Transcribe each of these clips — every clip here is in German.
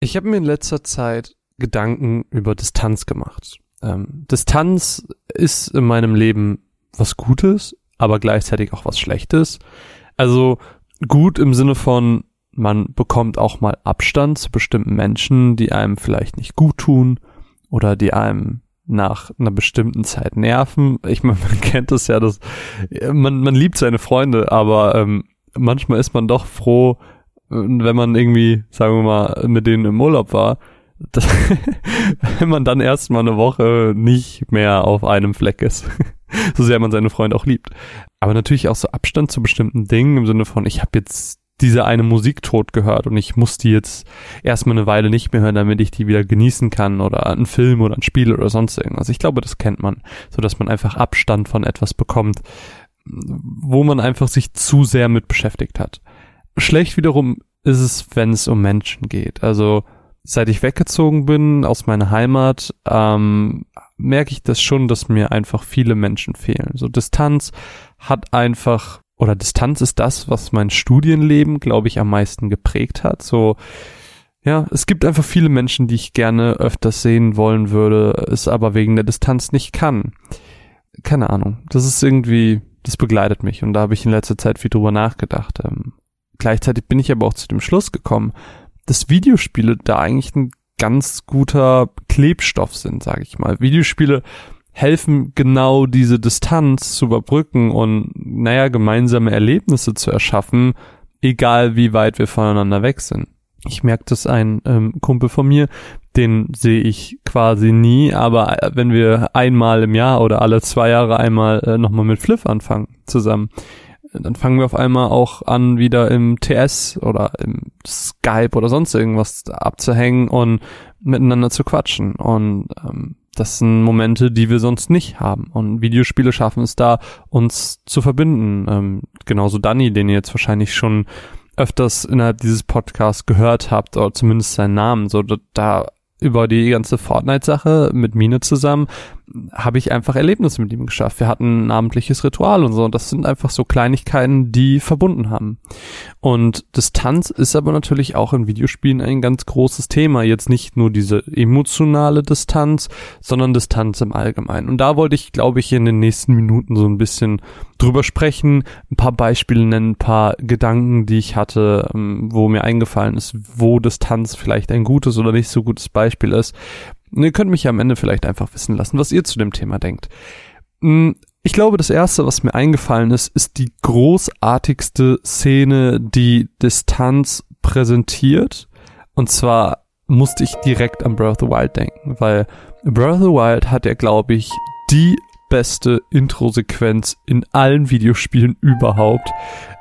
Ich habe mir in letzter Zeit Gedanken über Distanz gemacht. Ähm, Distanz ist in meinem Leben was Gutes, aber gleichzeitig auch was Schlechtes. Also gut im Sinne von, man bekommt auch mal Abstand zu bestimmten Menschen, die einem vielleicht nicht gut tun oder die einem nach einer bestimmten Zeit nerven. Ich meine, man kennt es ja, dass man, man liebt seine Freunde, aber ähm, manchmal ist man doch froh, wenn man irgendwie, sagen wir mal, mit denen im Urlaub war, dass, wenn man dann erstmal eine Woche nicht mehr auf einem Fleck ist. so sehr man seine Freunde auch liebt. Aber natürlich auch so Abstand zu bestimmten Dingen im Sinne von, ich habe jetzt diese eine Musik tot gehört und ich muss die jetzt erstmal eine Weile nicht mehr hören, damit ich die wieder genießen kann oder einen Film oder ein Spiel oder sonst irgendwas. Ich glaube, das kennt man, so dass man einfach Abstand von etwas bekommt, wo man einfach sich zu sehr mit beschäftigt hat. Schlecht wiederum ist es, wenn es um Menschen geht. Also seit ich weggezogen bin aus meiner Heimat, ähm, merke ich das schon, dass mir einfach viele Menschen fehlen. So Distanz hat einfach, oder Distanz ist das, was mein Studienleben, glaube ich, am meisten geprägt hat. So, ja, es gibt einfach viele Menschen, die ich gerne öfters sehen wollen würde, es aber wegen der Distanz nicht kann. Keine Ahnung. Das ist irgendwie, das begleitet mich und da habe ich in letzter Zeit viel drüber nachgedacht. Ähm, gleichzeitig bin ich aber auch zu dem Schluss gekommen, dass Videospiele da eigentlich ein ganz guter Klebstoff sind, sage ich mal. Videospiele helfen genau diese Distanz zu überbrücken und naja, gemeinsame Erlebnisse zu erschaffen, egal wie weit wir voneinander weg sind. Ich merke das ein ähm, Kumpel von mir, den sehe ich quasi nie, aber äh, wenn wir einmal im Jahr oder alle zwei Jahre einmal äh, nochmal mit Fliff anfangen zusammen, dann fangen wir auf einmal auch an, wieder im TS oder im Skype oder sonst irgendwas abzuhängen und miteinander zu quatschen. Und ähm, das sind Momente, die wir sonst nicht haben. Und Videospiele schaffen es da, uns zu verbinden. Ähm, genauso Danny, den ihr jetzt wahrscheinlich schon öfters innerhalb dieses Podcasts gehört habt, oder zumindest seinen Namen. So, da über die ganze Fortnite-Sache mit Mine zusammen habe ich einfach Erlebnisse mit ihm geschafft. Wir hatten ein namentliches Ritual und so. Und das sind einfach so Kleinigkeiten, die verbunden haben. Und Distanz ist aber natürlich auch in Videospielen ein ganz großes Thema. Jetzt nicht nur diese emotionale Distanz, sondern Distanz im Allgemeinen. Und da wollte ich, glaube ich, in den nächsten Minuten so ein bisschen drüber sprechen, ein paar Beispiele nennen, ein paar Gedanken, die ich hatte, ähm, wo mir eingefallen ist, wo Distanz vielleicht ein gutes oder nicht so gutes Beispiel ist. Ihr könnt mich ja am Ende vielleicht einfach wissen lassen, was ihr zu dem Thema denkt. Hm, ich glaube, das erste, was mir eingefallen ist, ist die großartigste Szene, die Distanz präsentiert. Und zwar musste ich direkt an Breath of the Wild denken, weil Breath of the Wild hat ja, glaube ich, die beste Intro-Sequenz in allen Videospielen überhaupt.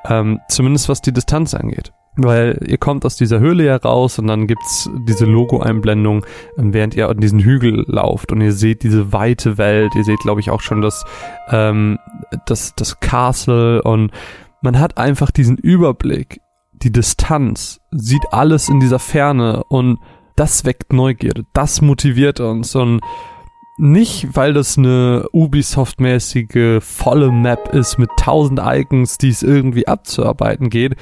Ähm, zumindest was die Distanz angeht weil ihr kommt aus dieser Höhle heraus und dann gibt's diese Logo-Einblendung, ähm, während ihr an diesen Hügel lauft. Und ihr seht diese weite Welt, ihr seht, glaube ich, auch schon das, ähm, das, das Castle. Und man hat einfach diesen Überblick, die Distanz, sieht alles in dieser Ferne. Und das weckt Neugierde, das motiviert uns. Und nicht, weil das eine Ubisoft-mäßige volle Map ist mit tausend Icons, die es irgendwie abzuarbeiten geht,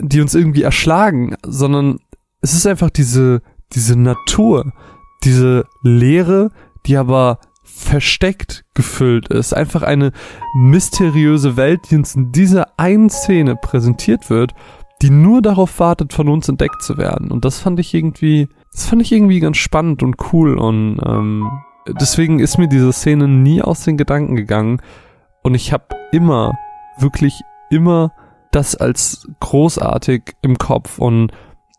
die uns irgendwie erschlagen, sondern es ist einfach diese, diese Natur, diese Leere, die aber versteckt gefüllt ist. Einfach eine mysteriöse Welt, die uns in dieser einen Szene präsentiert wird, die nur darauf wartet, von uns entdeckt zu werden. Und das fand ich irgendwie, das fand ich irgendwie ganz spannend und cool und ähm, deswegen ist mir diese Szene nie aus den Gedanken gegangen und ich habe immer, wirklich immer das als großartig im Kopf und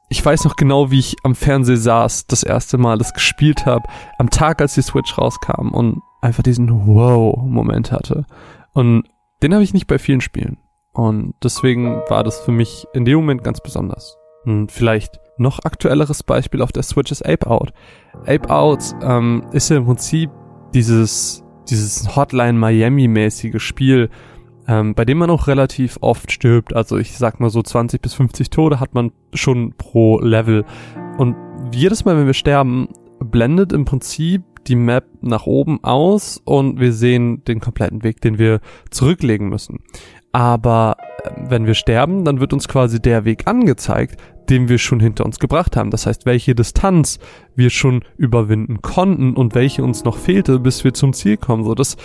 ich weiß noch genau, wie ich am Fernseher saß, das erste Mal das gespielt habe, am Tag, als die Switch rauskam und einfach diesen Wow-Moment hatte. Und den habe ich nicht bei vielen Spielen. Und deswegen war das für mich in dem Moment ganz besonders. Und vielleicht noch aktuelleres Beispiel auf der Switch ist Ape Out. Ape Out ähm, ist ja im Prinzip dieses, dieses Hotline Miami-mäßige Spiel, ähm, bei dem man auch relativ oft stirbt. Also ich sag mal so 20 bis 50 Tode hat man schon pro Level. Und jedes Mal, wenn wir sterben, blendet im Prinzip die Map nach oben aus und wir sehen den kompletten Weg, den wir zurücklegen müssen. Aber äh, wenn wir sterben, dann wird uns quasi der Weg angezeigt, den wir schon hinter uns gebracht haben. Das heißt, welche Distanz wir schon überwinden konnten und welche uns noch fehlte, bis wir zum Ziel kommen. So, das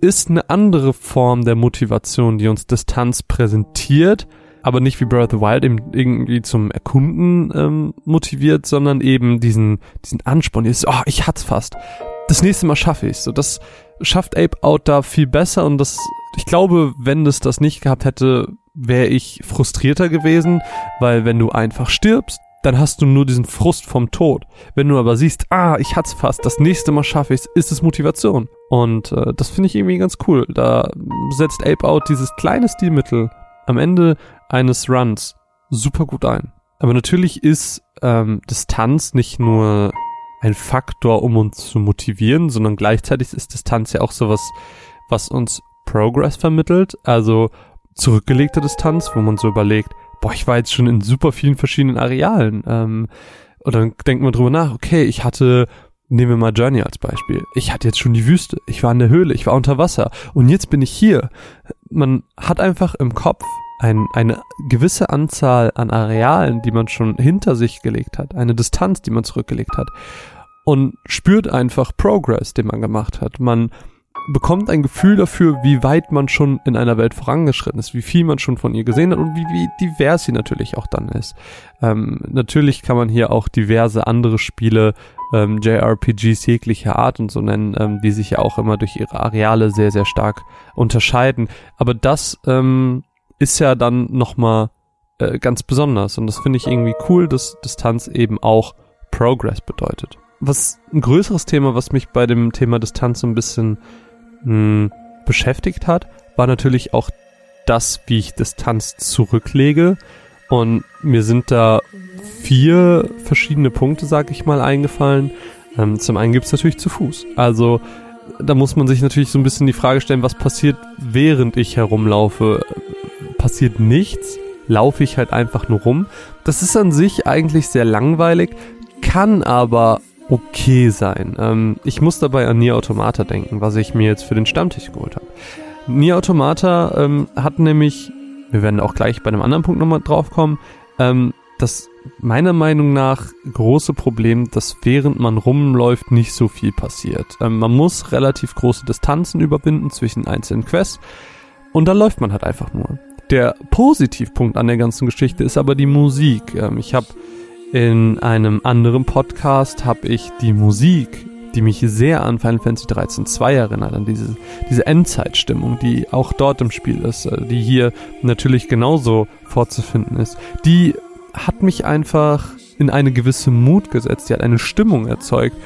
ist eine andere Form der Motivation, die uns Distanz präsentiert, aber nicht wie Breath of the Wild eben irgendwie zum Erkunden ähm, motiviert, sondern eben diesen, diesen Ansporn, dieses, oh, ich hat's fast. Das nächste Mal schaffe ich's. So, das schafft Ape Out da viel besser und das, ich glaube, wenn es das nicht gehabt hätte, wäre ich frustrierter gewesen, weil wenn du einfach stirbst, dann hast du nur diesen Frust vom Tod. Wenn du aber siehst, ah, ich hat's fast, das nächste Mal schaffe ich's, ist es Motivation. Und äh, das finde ich irgendwie ganz cool. Da setzt Ape Out dieses kleine Stilmittel am Ende eines Runs super gut ein. Aber natürlich ist ähm, Distanz nicht nur ein Faktor, um uns zu motivieren, sondern gleichzeitig ist Distanz ja auch sowas, was uns Progress vermittelt. Also zurückgelegte Distanz, wo man so überlegt, boah, ich war jetzt schon in super vielen verschiedenen Arealen. Ähm, und dann denkt man drüber nach, okay, ich hatte, nehmen wir mal Journey als Beispiel. Ich hatte jetzt schon die Wüste, ich war in der Höhle, ich war unter Wasser und jetzt bin ich hier. Man hat einfach im Kopf ein, eine gewisse Anzahl an Arealen, die man schon hinter sich gelegt hat, eine Distanz, die man zurückgelegt hat und spürt einfach Progress, den man gemacht hat. Man bekommt ein Gefühl dafür, wie weit man schon in einer Welt vorangeschritten ist, wie viel man schon von ihr gesehen hat und wie, wie divers sie natürlich auch dann ist. Ähm, natürlich kann man hier auch diverse andere Spiele, ähm, JRPGs jeglicher Art und so nennen, ähm, die sich ja auch immer durch ihre Areale sehr, sehr stark unterscheiden. Aber das ähm, ist ja dann nochmal äh, ganz besonders und das finde ich irgendwie cool, dass Distanz eben auch Progress bedeutet. Was ein größeres Thema, was mich bei dem Thema Distanz so ein bisschen mh, beschäftigt hat, war natürlich auch das, wie ich Distanz zurücklege. Und mir sind da vier verschiedene Punkte, sag ich mal, eingefallen. Ähm, zum einen gibt's natürlich zu Fuß. Also da muss man sich natürlich so ein bisschen die Frage stellen, was passiert, während ich herumlaufe? Passiert nichts? Laufe ich halt einfach nur rum? Das ist an sich eigentlich sehr langweilig, kann aber okay sein. Ähm, ich muss dabei an Nier Automata denken, was ich mir jetzt für den Stammtisch geholt habe. Nier Automata ähm, hat nämlich, wir werden auch gleich bei einem anderen Punkt nochmal drauf kommen, ähm, das meiner Meinung nach große Problem, dass während man rumläuft nicht so viel passiert. Ähm, man muss relativ große Distanzen überwinden zwischen einzelnen Quests und da läuft man halt einfach nur. Der Positivpunkt an der ganzen Geschichte ist aber die Musik. Ähm, ich habe in einem anderen Podcast habe ich die Musik, die mich sehr an Final Fantasy 13 2 erinnert, an diese, diese Endzeitstimmung, die auch dort im Spiel ist, äh, die hier natürlich genauso vorzufinden ist. Die hat mich einfach in eine gewisse Mut gesetzt, die hat eine Stimmung erzeugt,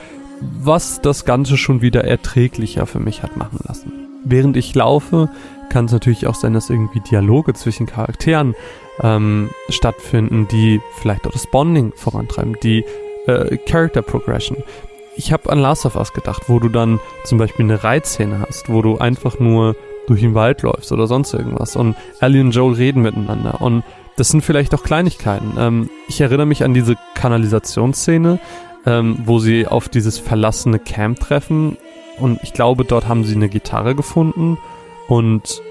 was das Ganze schon wieder erträglicher für mich hat machen lassen. Während ich laufe, kann es natürlich auch sein, dass irgendwie Dialoge zwischen Charakteren ähm, stattfinden, die vielleicht auch das Bonding vorantreiben, die äh, Character Progression. Ich habe an Last of Us gedacht, wo du dann zum Beispiel eine Reitszene hast, wo du einfach nur durch den Wald läufst oder sonst irgendwas und Ellie und Joel reden miteinander und das sind vielleicht auch Kleinigkeiten. Ähm, ich erinnere mich an diese Kanalisationsszene, ähm, wo sie auf dieses verlassene Camp treffen und ich glaube, dort haben sie eine Gitarre gefunden und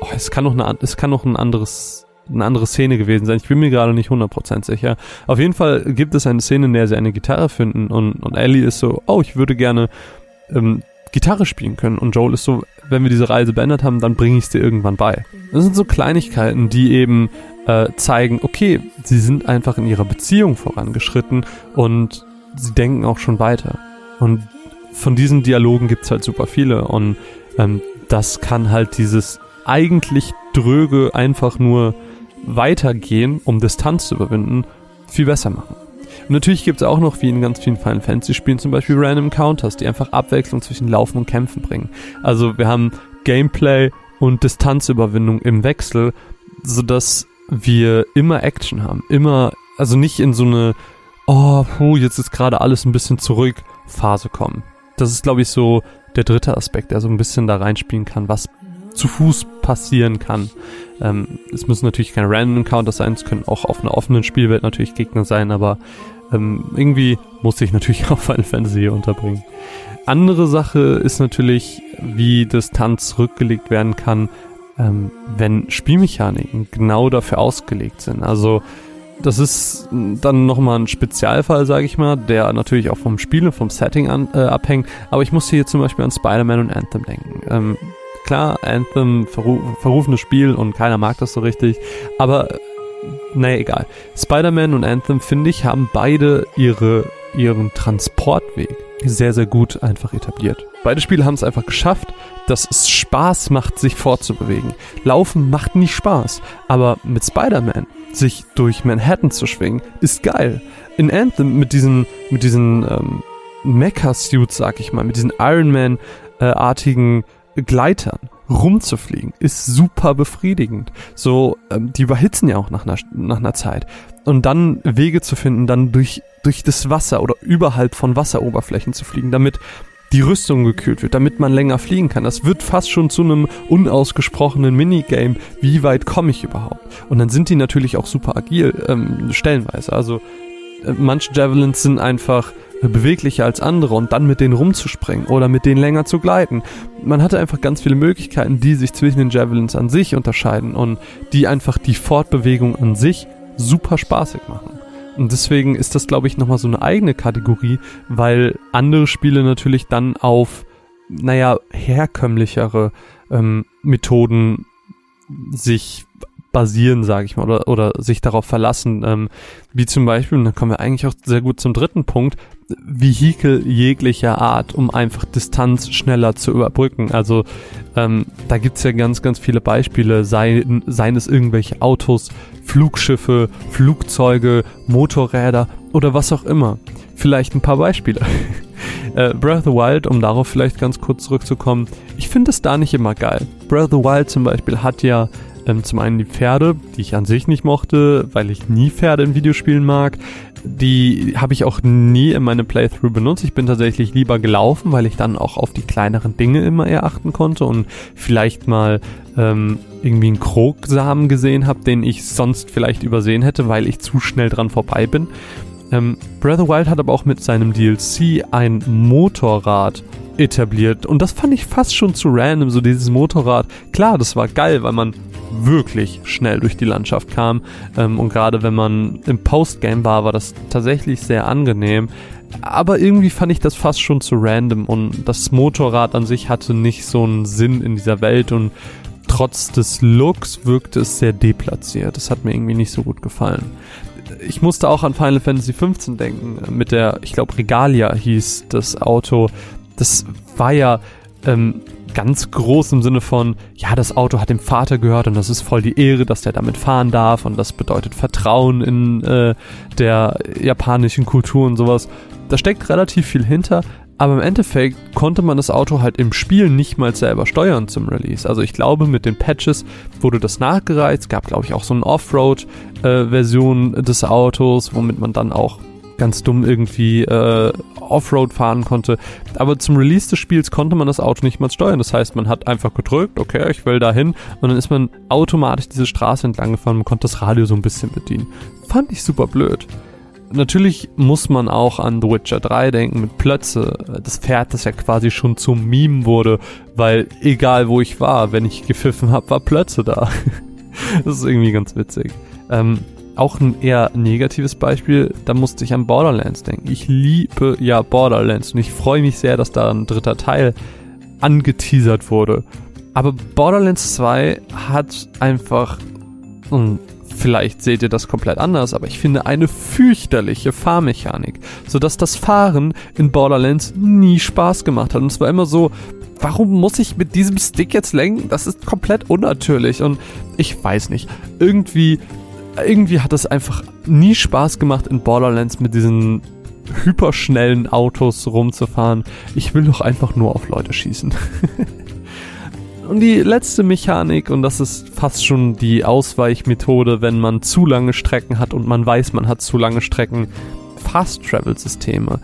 oh, es kann noch eine, es kann noch ein anderes eine andere Szene gewesen sein. Ich bin mir gerade nicht 100% sicher. Auf jeden Fall gibt es eine Szene, in der sie eine Gitarre finden und, und Ellie ist so, oh, ich würde gerne ähm, Gitarre spielen können. Und Joel ist so, wenn wir diese Reise beendet haben, dann bringe ich es dir irgendwann bei. Das sind so Kleinigkeiten, die eben äh, zeigen, okay, sie sind einfach in ihrer Beziehung vorangeschritten und sie denken auch schon weiter. Und von diesen Dialogen gibt es halt super viele und ähm, das kann halt dieses eigentlich dröge einfach nur weitergehen, um Distanz zu überwinden, viel besser machen. Und natürlich gibt es auch noch, wie in ganz vielen Final Fantasy Spielen, zum Beispiel Random Encounters, die einfach Abwechslung zwischen Laufen und Kämpfen bringen. Also wir haben Gameplay und Distanzüberwindung im Wechsel, sodass wir immer Action haben. Immer, also nicht in so eine, oh, jetzt ist gerade alles ein bisschen zurück Phase kommen. Das ist, glaube ich, so der dritte Aspekt, der so ein bisschen da reinspielen kann, was zu Fuß passieren kann. Ähm, es müssen natürlich keine Random Encounters sein, es können auch auf einer offenen Spielwelt natürlich Gegner sein, aber ähm, irgendwie muss ich natürlich auch Final Fantasy hier unterbringen. Andere Sache ist natürlich, wie Distanz zurückgelegt werden kann, ähm, wenn Spielmechaniken genau dafür ausgelegt sind. Also das ist dann nochmal ein Spezialfall, sage ich mal, der natürlich auch vom Spiel und vom Setting an, äh, abhängt. Aber ich musste hier zum Beispiel an Spider-Man und Anthem denken. Ähm, klar, Anthem, verru verrufenes Spiel und keiner mag das so richtig. Aber naja, egal. Spider-Man und Anthem, finde ich, haben beide ihre, ihren Transportweg sehr, sehr gut einfach etabliert. Beide Spiele haben es einfach geschafft, dass es Spaß macht, sich fortzubewegen. Laufen macht nicht Spaß, aber mit Spider-Man sich durch Manhattan zu schwingen, ist geil. In Anthem mit diesen, mit diesen ähm, Mecha-Suits, sag ich mal, mit diesen Iron Man-artigen äh, Gleitern rumzufliegen, ist super befriedigend. So, ähm, die überhitzen ja auch nach einer, nach einer Zeit. Und dann Wege zu finden, dann durch, durch das Wasser oder überhalb von Wasseroberflächen zu fliegen, damit die Rüstung gekühlt wird, damit man länger fliegen kann. Das wird fast schon zu einem unausgesprochenen Minigame. Wie weit komme ich überhaupt? Und dann sind die natürlich auch super agil, ähm, stellenweise. Also äh, manche Javelins sind einfach beweglicher als andere und dann mit denen rumzuspringen oder mit denen länger zu gleiten. Man hatte einfach ganz viele Möglichkeiten, die sich zwischen den Javelins an sich unterscheiden und die einfach die Fortbewegung an sich super spaßig machen. Und deswegen ist das, glaube ich, nochmal so eine eigene Kategorie, weil andere Spiele natürlich dann auf, naja, herkömmlichere ähm, Methoden sich basieren, sage ich mal, oder, oder sich darauf verlassen, ähm, wie zum Beispiel, und dann kommen wir eigentlich auch sehr gut zum dritten Punkt, Vehikel jeglicher Art, um einfach Distanz schneller zu überbrücken. Also ähm, da gibt's ja ganz, ganz viele Beispiele, seien, seien es irgendwelche Autos, Flugschiffe, Flugzeuge, Motorräder oder was auch immer. Vielleicht ein paar Beispiele. äh, Breath of the Wild, um darauf vielleicht ganz kurz zurückzukommen, ich finde es da nicht immer geil. Breath of the Wild zum Beispiel hat ja ähm, zum einen die Pferde, die ich an sich nicht mochte, weil ich nie Pferde in Videospielen mag. Die habe ich auch nie in meinem Playthrough benutzt. Ich bin tatsächlich lieber gelaufen, weil ich dann auch auf die kleineren Dinge immer eher achten konnte und vielleicht mal ähm, irgendwie einen Krogsamen gesehen habe, den ich sonst vielleicht übersehen hätte, weil ich zu schnell dran vorbei bin. Ähm, Breath of Wild hat aber auch mit seinem DLC ein Motorrad etabliert und das fand ich fast schon zu random, so dieses Motorrad. Klar, das war geil, weil man wirklich schnell durch die Landschaft kam. Ähm, und gerade wenn man im Postgame war, war das tatsächlich sehr angenehm. Aber irgendwie fand ich das fast schon zu random und das Motorrad an sich hatte nicht so einen Sinn in dieser Welt und trotz des Looks wirkte es sehr deplatziert. Das hat mir irgendwie nicht so gut gefallen. Ich musste auch an Final Fantasy XV denken, mit der, ich glaube, Regalia hieß das Auto. Das war ja ähm, ganz groß im Sinne von, ja, das Auto hat dem Vater gehört und das ist voll die Ehre, dass der damit fahren darf und das bedeutet Vertrauen in äh, der japanischen Kultur und sowas. Da steckt relativ viel hinter, aber im Endeffekt konnte man das Auto halt im Spiel nicht mal selber steuern zum Release. Also ich glaube, mit den Patches wurde das nachgereizt. Es gab, glaube ich, auch so eine Offroad-Version äh, des Autos, womit man dann auch ganz dumm irgendwie äh, Offroad fahren konnte. Aber zum Release des Spiels konnte man das Auto nicht mal steuern. Das heißt, man hat einfach gedrückt, okay, ich will da hin und dann ist man automatisch diese Straße entlang gefahren und konnte das Radio so ein bisschen bedienen. Fand ich super blöd. Natürlich muss man auch an The Witcher 3 denken mit Plötze. Das Pferd, das ja quasi schon zum Meme wurde, weil egal wo ich war, wenn ich gepfiffen habe, war Plötze da. das ist irgendwie ganz witzig. Ähm, auch ein eher negatives Beispiel, da musste ich an Borderlands denken. Ich liebe ja Borderlands und ich freue mich sehr, dass da ein dritter Teil angeteasert wurde. Aber Borderlands 2 hat einfach, und vielleicht seht ihr das komplett anders, aber ich finde eine fürchterliche Fahrmechanik, sodass das Fahren in Borderlands nie Spaß gemacht hat. Und es war immer so, warum muss ich mit diesem Stick jetzt lenken? Das ist komplett unnatürlich und ich weiß nicht. Irgendwie irgendwie hat es einfach nie Spaß gemacht, in Borderlands mit diesen hyperschnellen Autos rumzufahren. Ich will doch einfach nur auf Leute schießen. und die letzte Mechanik, und das ist fast schon die Ausweichmethode, wenn man zu lange Strecken hat und man weiß, man hat zu lange Strecken, Fast-Travel-Systeme.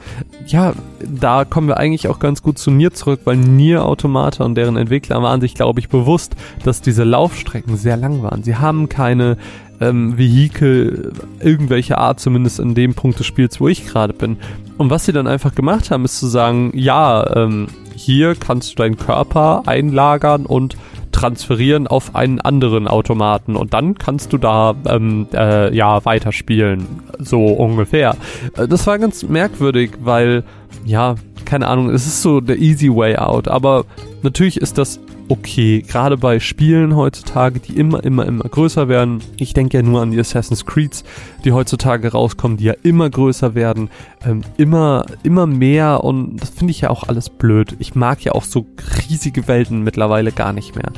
Ja, da kommen wir eigentlich auch ganz gut zu Nier zurück, weil Nier Automata und deren Entwickler waren sich, glaube ich, bewusst, dass diese Laufstrecken sehr lang waren. Sie haben keine ähm, Vehikel irgendwelche Art, zumindest in dem Punkt des Spiels, wo ich gerade bin. Und was sie dann einfach gemacht haben, ist zu sagen, ja, ähm, hier kannst du deinen Körper einlagern und transferieren auf einen anderen Automaten und dann kannst du da ähm, äh, ja weiterspielen, so ungefähr. Äh, das war ganz merkwürdig, weil ja, keine Ahnung, es ist so der easy way out, aber natürlich ist das okay, gerade bei Spielen heutzutage, die immer, immer, immer größer werden. Ich denke ja nur an die Assassin's Creeds, die heutzutage rauskommen, die ja immer größer werden, ähm, immer, immer mehr und das finde ich ja auch alles blöd. Ich mag ja auch so riesige Welten mittlerweile gar nicht mehr.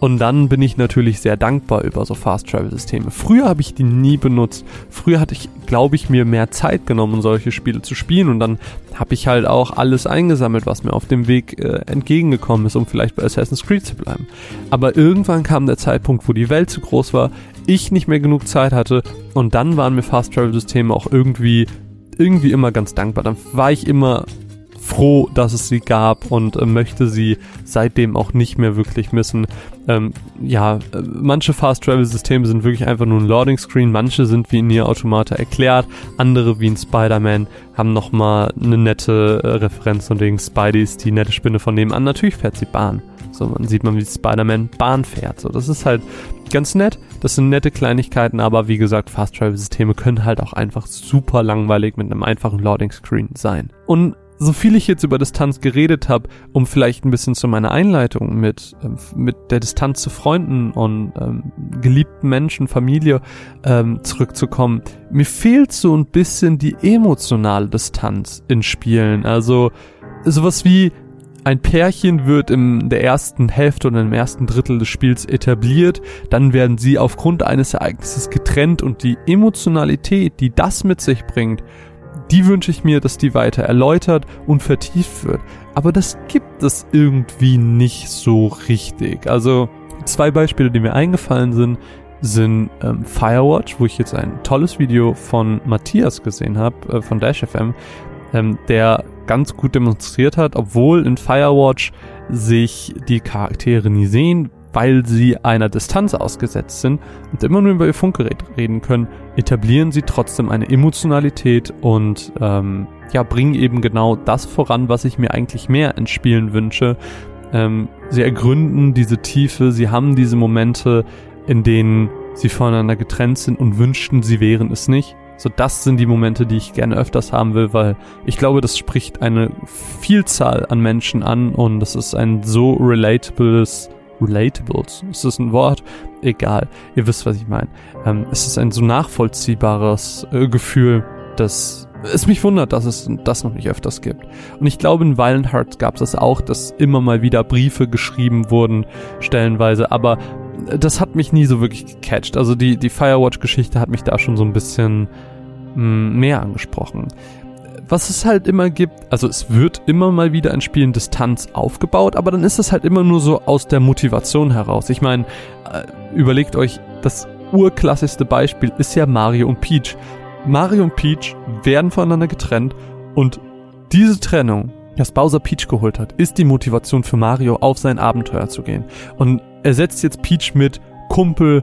Und dann bin ich natürlich sehr dankbar über so Fast Travel Systeme. Früher habe ich die nie benutzt. Früher hatte ich, glaube ich, mir mehr Zeit genommen, solche Spiele zu spielen und dann habe ich halt auch alles eingesammelt, was mir auf dem Weg äh, entgegengekommen ist, um vielleicht bei Assassin's Creed zu bleiben. Aber irgendwann kam der Zeitpunkt, wo die Welt zu groß war, ich nicht mehr genug Zeit hatte und dann waren mir Fast Travel Systeme auch irgendwie irgendwie immer ganz dankbar. Dann war ich immer froh, dass es sie gab und äh, möchte sie seitdem auch nicht mehr wirklich missen. Ähm, ja, äh, manche Fast-Travel-Systeme sind wirklich einfach nur ein Loading-Screen, manche sind wie in Nier Automata erklärt, andere wie in Spider-Man haben nochmal eine nette äh, Referenz und wegen Spidey ist die nette Spinne von nebenan. Natürlich fährt sie Bahn. So, man sieht man, wie Spider-Man Bahn fährt. So, das ist halt ganz nett. Das sind nette Kleinigkeiten, aber wie gesagt, Fast-Travel-Systeme können halt auch einfach super langweilig mit einem einfachen Loading-Screen sein. Und so viel ich jetzt über Distanz geredet habe, um vielleicht ein bisschen zu meiner Einleitung mit, ähm, mit der Distanz zu Freunden und ähm, geliebten Menschen, Familie ähm, zurückzukommen, mir fehlt so ein bisschen die emotionale Distanz in Spielen. Also sowas wie ein Pärchen wird in der ersten Hälfte oder im ersten Drittel des Spiels etabliert, dann werden sie aufgrund eines Ereignisses getrennt und die Emotionalität, die das mit sich bringt, die wünsche ich mir, dass die weiter erläutert und vertieft wird. Aber das gibt es irgendwie nicht so richtig. Also zwei Beispiele, die mir eingefallen sind, sind ähm, Firewatch, wo ich jetzt ein tolles Video von Matthias gesehen habe, äh, von Dash FM, ähm, der ganz gut demonstriert hat, obwohl in Firewatch sich die Charaktere nie sehen, weil sie einer Distanz ausgesetzt sind und immer nur über ihr Funkgerät reden können, etablieren sie trotzdem eine Emotionalität und ähm, ja, bringen eben genau das voran, was ich mir eigentlich mehr in Spielen wünsche. Ähm, sie ergründen diese Tiefe, sie haben diese Momente, in denen sie voneinander getrennt sind und wünschten, sie wären es nicht. So, das sind die Momente, die ich gerne öfters haben will, weil ich glaube, das spricht eine Vielzahl an Menschen an und das ist ein so relatables Relatables. Ist das ein Wort? Egal. Ihr wisst, was ich meine. Ähm, es ist ein so nachvollziehbares äh, Gefühl, dass es mich wundert, dass es das noch nicht öfters gibt. Und ich glaube, in Violent Hearts gab es das auch, dass immer mal wieder Briefe geschrieben wurden, stellenweise, aber das hat mich nie so wirklich gecatcht. Also die, die Firewatch-Geschichte hat mich da schon so ein bisschen mh, mm, mehr angesprochen was es halt immer gibt, also es wird immer mal wieder in Spielen Distanz aufgebaut, aber dann ist es halt immer nur so aus der Motivation heraus. Ich meine, äh, überlegt euch, das urklassischste Beispiel ist ja Mario und Peach. Mario und Peach werden voneinander getrennt und diese Trennung, das Bowser Peach geholt hat, ist die Motivation für Mario, auf sein Abenteuer zu gehen. Und er setzt jetzt Peach mit Kumpel,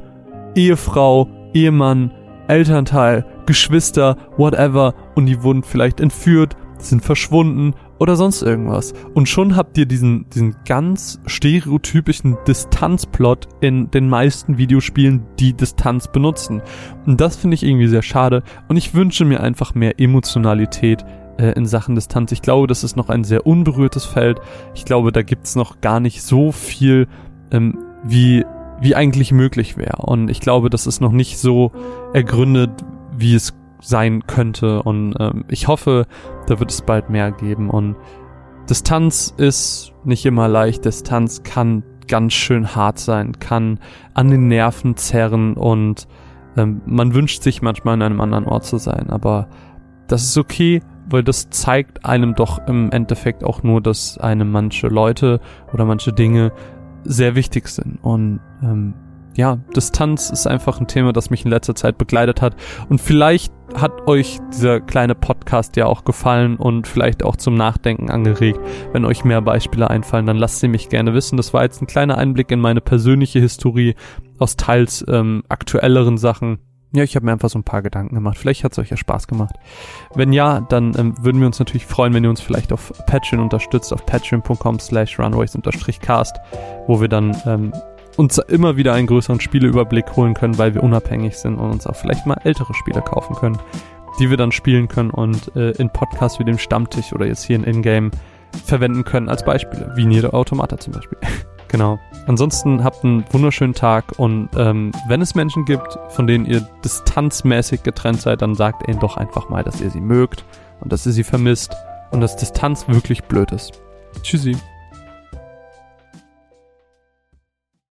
Ehefrau, Ehemann, Elternteil, Geschwister, whatever, und die wurden vielleicht entführt, sind verschwunden oder sonst irgendwas. Und schon habt ihr diesen, diesen ganz stereotypischen Distanzplot in den meisten Videospielen, die Distanz benutzen. Und das finde ich irgendwie sehr schade. Und ich wünsche mir einfach mehr Emotionalität äh, in Sachen Distanz. Ich glaube, das ist noch ein sehr unberührtes Feld. Ich glaube, da gibt's noch gar nicht so viel, ähm, wie wie eigentlich möglich wäre. Und ich glaube, das ist noch nicht so ergründet, wie es sein könnte. Und ähm, ich hoffe, da wird es bald mehr geben. Und Distanz ist nicht immer leicht. Distanz kann ganz schön hart sein, kann an den Nerven zerren und ähm, man wünscht sich manchmal an einem anderen Ort zu sein. Aber das ist okay, weil das zeigt einem doch im Endeffekt auch nur, dass einem manche Leute oder manche Dinge sehr wichtig sind. Und ähm, ja, Distanz ist einfach ein Thema, das mich in letzter Zeit begleitet hat. Und vielleicht hat euch dieser kleine Podcast ja auch gefallen und vielleicht auch zum Nachdenken angeregt. Wenn euch mehr Beispiele einfallen, dann lasst sie mich gerne wissen. Das war jetzt ein kleiner Einblick in meine persönliche Historie aus teils ähm, aktuelleren Sachen. Ja, ich habe mir einfach so ein paar Gedanken gemacht. Vielleicht hat es euch ja Spaß gemacht. Wenn ja, dann ähm, würden wir uns natürlich freuen, wenn ihr uns vielleicht auf Patreon unterstützt, auf patreon.com slash runways-cast, wo wir dann ähm, uns immer wieder einen größeren Spieleüberblick holen können, weil wir unabhängig sind und uns auch vielleicht mal ältere Spiele kaufen können, die wir dann spielen können und äh, in Podcasts wie dem Stammtisch oder jetzt hier in Ingame verwenden können als Beispiele, wie Nier Automata zum Beispiel. genau. Ansonsten habt einen wunderschönen Tag und ähm, wenn es Menschen gibt, von denen ihr distanzmäßig getrennt seid, dann sagt ihnen doch einfach mal, dass ihr sie mögt und dass ihr sie vermisst und dass Distanz wirklich blöd ist. Tschüssi.